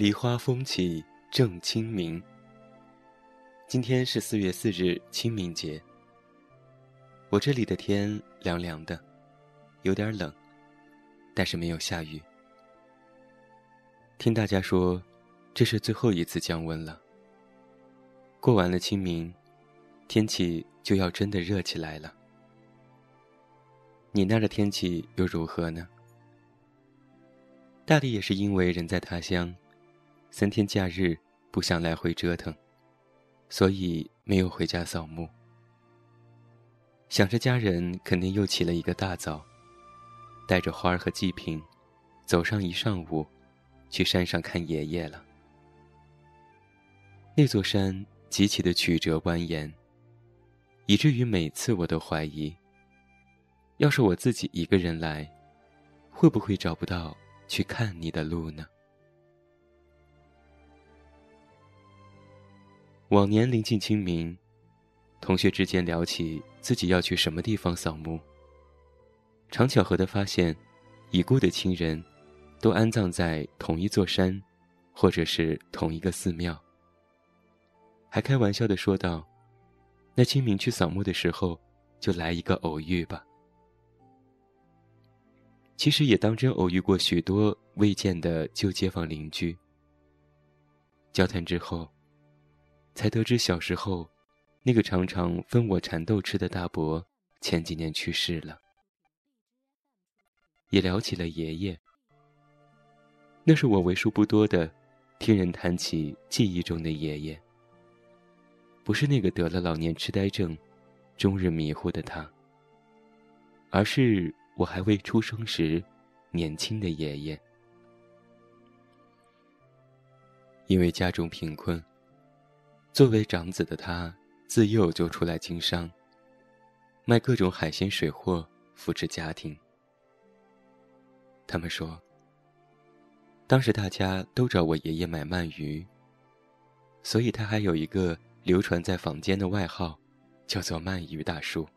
梨花风起正清明。今天是四月四日，清明节。我这里的天凉凉的，有点冷，但是没有下雨。听大家说，这是最后一次降温了。过完了清明，天气就要真的热起来了。你那儿的天气又如何呢？大抵也是因为人在他乡，三天假日不想来回折腾，所以没有回家扫墓。想着家人肯定又起了一个大早，带着花儿和祭品，走上一上午，去山上看爷爷了。那座山极其的曲折蜿蜒，以至于每次我都怀疑。要是我自己一个人来，会不会找不到去看你的路呢？往年临近清明，同学之间聊起自己要去什么地方扫墓，常巧合的发现，已故的亲人，都安葬在同一座山，或者是同一个寺庙。还开玩笑的说道：“那清明去扫墓的时候，就来一个偶遇吧。”其实也当真偶遇过许多未见的旧街坊邻居。交谈之后，才得知小时候那个常常分我蚕豆吃的大伯前几年去世了。也聊起了爷爷，那是我为数不多的听人谈起记忆中的爷爷。不是那个得了老年痴呆症、终日迷糊的他，而是。我还未出生时，年轻的爷爷，因为家中贫困，作为长子的他自幼就出来经商，卖各种海鲜水货扶持家庭。他们说，当时大家都找我爷爷买鳗鱼，所以他还有一个流传在坊间的外号，叫做“鳗鱼大叔”。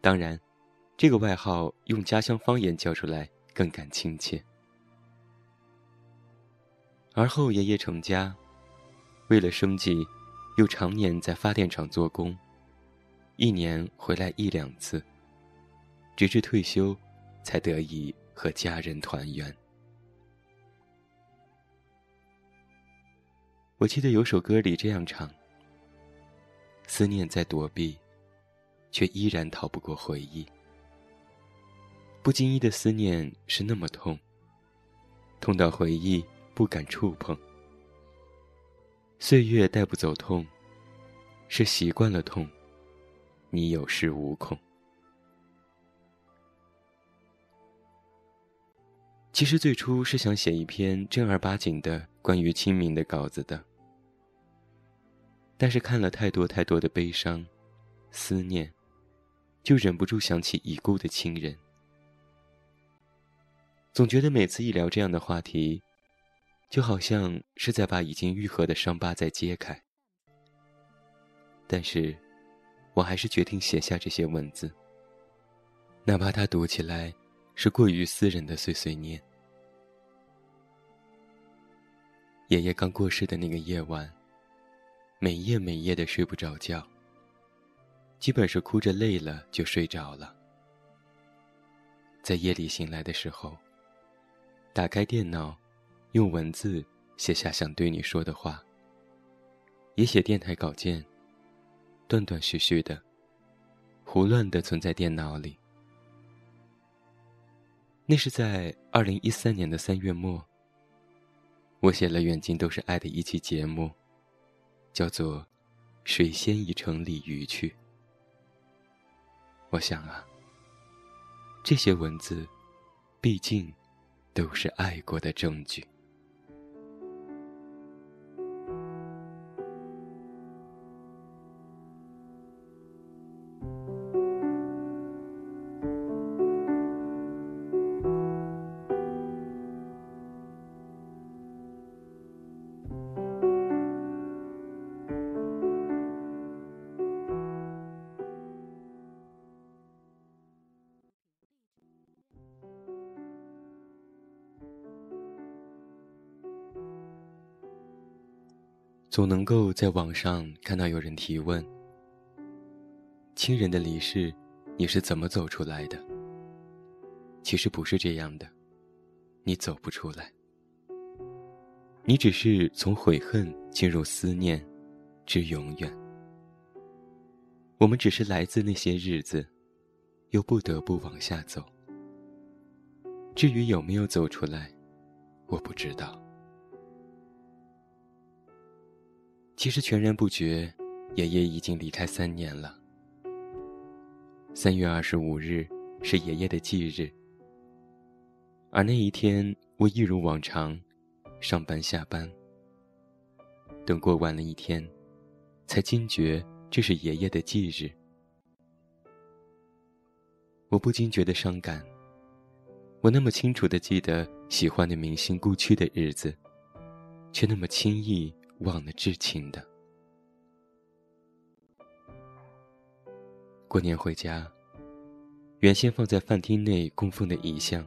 当然。这个外号用家乡方言叫出来更感亲切。而后爷爷成家，为了生计，又常年在发电厂做工，一年回来一两次。直至退休，才得以和家人团圆。我记得有首歌里这样唱：“思念在躲避，却依然逃不过回忆。”不经意的思念是那么痛，痛到回忆不敢触碰。岁月带不走痛，是习惯了痛，你有恃无恐。其实最初是想写一篇正儿八经的关于清明的稿子的，但是看了太多太多的悲伤、思念，就忍不住想起已故的亲人。总觉得每次一聊这样的话题，就好像是在把已经愈合的伤疤再揭开。但是，我还是决定写下这些文字，哪怕它读起来是过于私人的碎碎念。爷爷刚过世的那个夜晚，每夜每夜的睡不着觉，基本是哭着累了就睡着了。在夜里醒来的时候。打开电脑，用文字写下想对你说的话。也写电台稿件，断断续续的，胡乱的存在电脑里。那是在二零一三年的三月末，我写了《远近都是爱》的一期节目，叫做《水仙已成鲤鱼去》。我想啊，这些文字，毕竟。都是爱过的证据。总能够在网上看到有人提问：亲人的离世，你是怎么走出来的？其实不是这样的，你走不出来。你只是从悔恨进入思念，至永远。我们只是来自那些日子，又不得不往下走。至于有没有走出来，我不知道。其实全然不觉，爷爷已经离开三年了。三月二十五日是爷爷的忌日。而那一天，我一如往常，上班下班。等过完了一天，才惊觉这是爷爷的忌日。我不禁觉得伤感。我那么清楚的记得喜欢的明星故去的日子，却那么轻易忘了至亲的。过年回家，原先放在饭厅内供奉的遗像。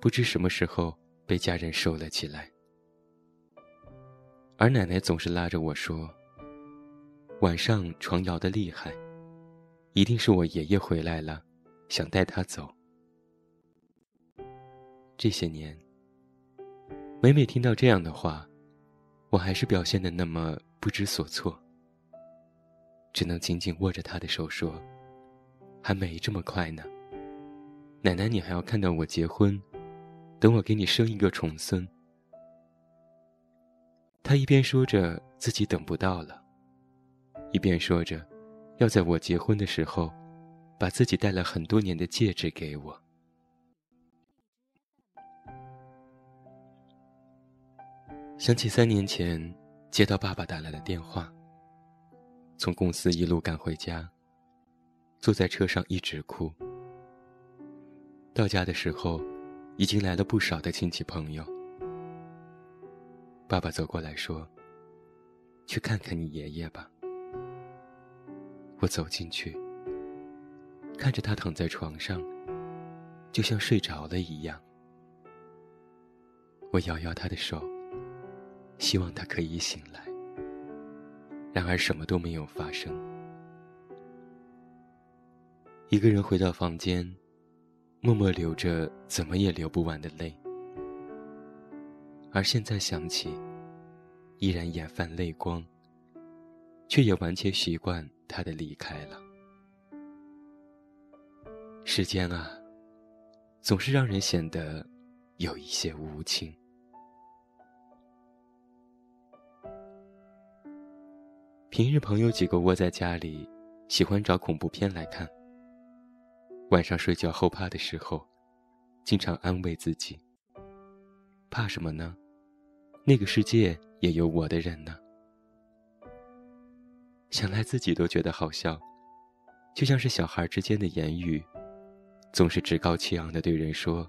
不知什么时候被家人收了起来，而奶奶总是拉着我说：“晚上床摇得厉害，一定是我爷爷回来了，想带他走。”这些年，每每听到这样的话，我还是表现的那么不知所措，只能紧紧握着他的手说：“还没这么快呢，奶奶，你还要看到我结婚。”等我给你生一个重孙。他一边说着自己等不到了，一边说着，要在我结婚的时候，把自己戴了很多年的戒指给我。想起三年前接到爸爸打来的电话，从公司一路赶回家，坐在车上一直哭。到家的时候。已经来了不少的亲戚朋友。爸爸走过来说：“去看看你爷爷吧。”我走进去，看着他躺在床上，就像睡着了一样。我摇摇他的手，希望他可以醒来。然而什么都没有发生。一个人回到房间。默默流着怎么也流不完的泪，而现在想起，依然眼泛泪光，却也完全习惯他的离开了。时间啊，总是让人显得有一些无情。平日朋友几个窝在家里，喜欢找恐怖片来看。晚上睡觉后怕的时候，经常安慰自己：“怕什么呢？那个世界也有我的人呢。”想来自己都觉得好笑，就像是小孩之间的言语，总是趾高气昂的对人说：“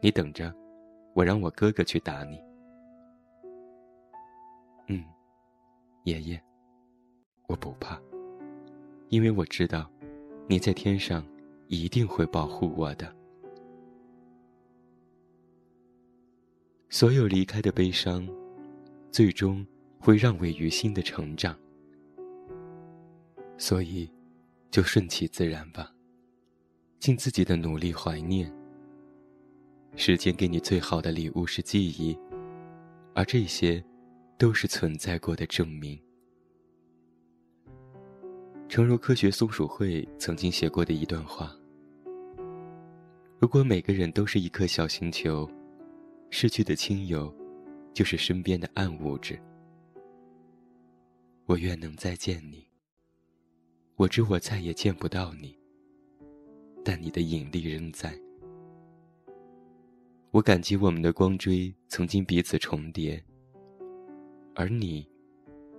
你等着，我让我哥哥去打你。”嗯，爷爷，我不怕，因为我知道，你在天上。一定会保护我的。所有离开的悲伤，最终会让位于心的成长。所以，就顺其自然吧，尽自己的努力怀念。时间给你最好的礼物是记忆，而这些，都是存在过的证明。诚如科学松鼠会曾经写过的一段话。如果每个人都是一颗小星球，失去的亲友，就是身边的暗物质。我愿能再见你。我知我再也见不到你，但你的引力仍在。我感激我们的光锥曾经彼此重叠，而你，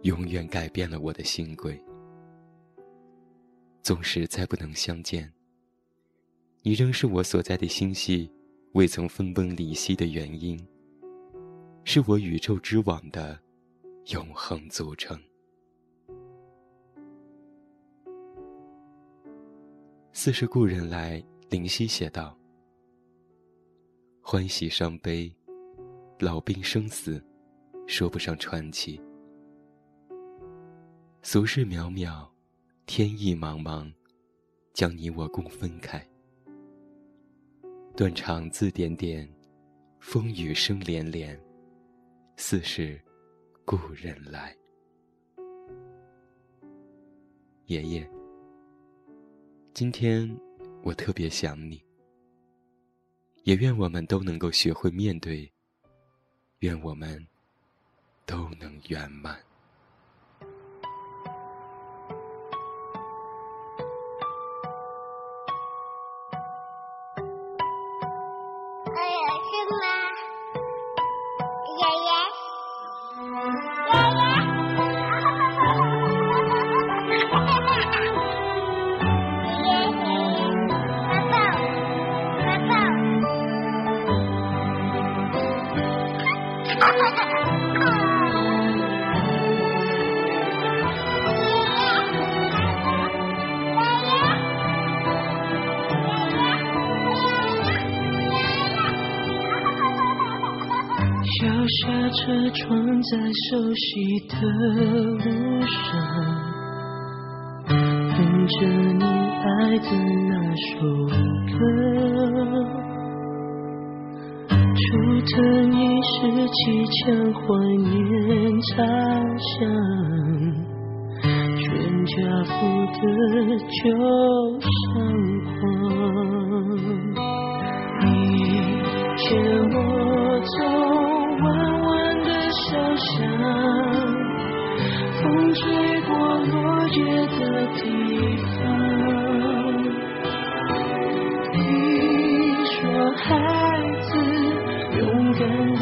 永远改变了我的心轨。纵使再不能相见。你仍是我所在的星系，未曾分崩离析的原因，是我宇宙之网的永恒组成。似是故人来，灵犀写道：“欢喜伤悲，老病生死，说不上传奇，俗世渺渺，天意茫茫，将你我共分开。断肠字点点，风雨声连连，似是故人来。爷爷，今天我特别想你，也愿我们都能够学会面对，愿我们都能圆满。脚下车窗在熟悉的路上，哼着你爱的那首歌。几枪，怀念茶香，全家福的旧相框。你牵我走。弯弯的小巷，风吹过落叶的地方。你说孩子勇敢的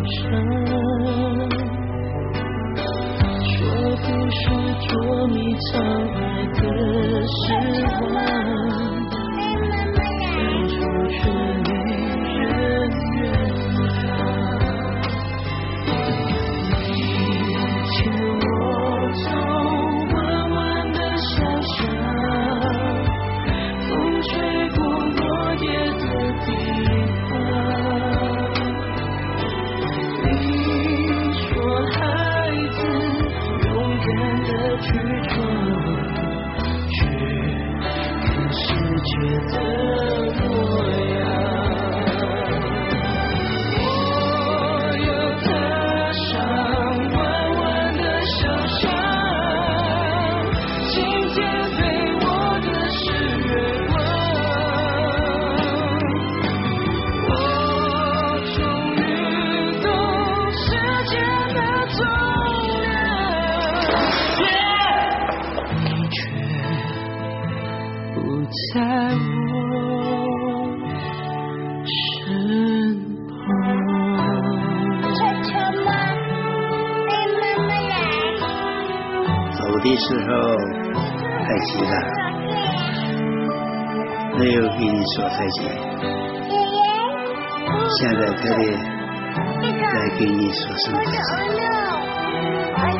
的时光没有跟你说再见。现在特别来跟你说声再见。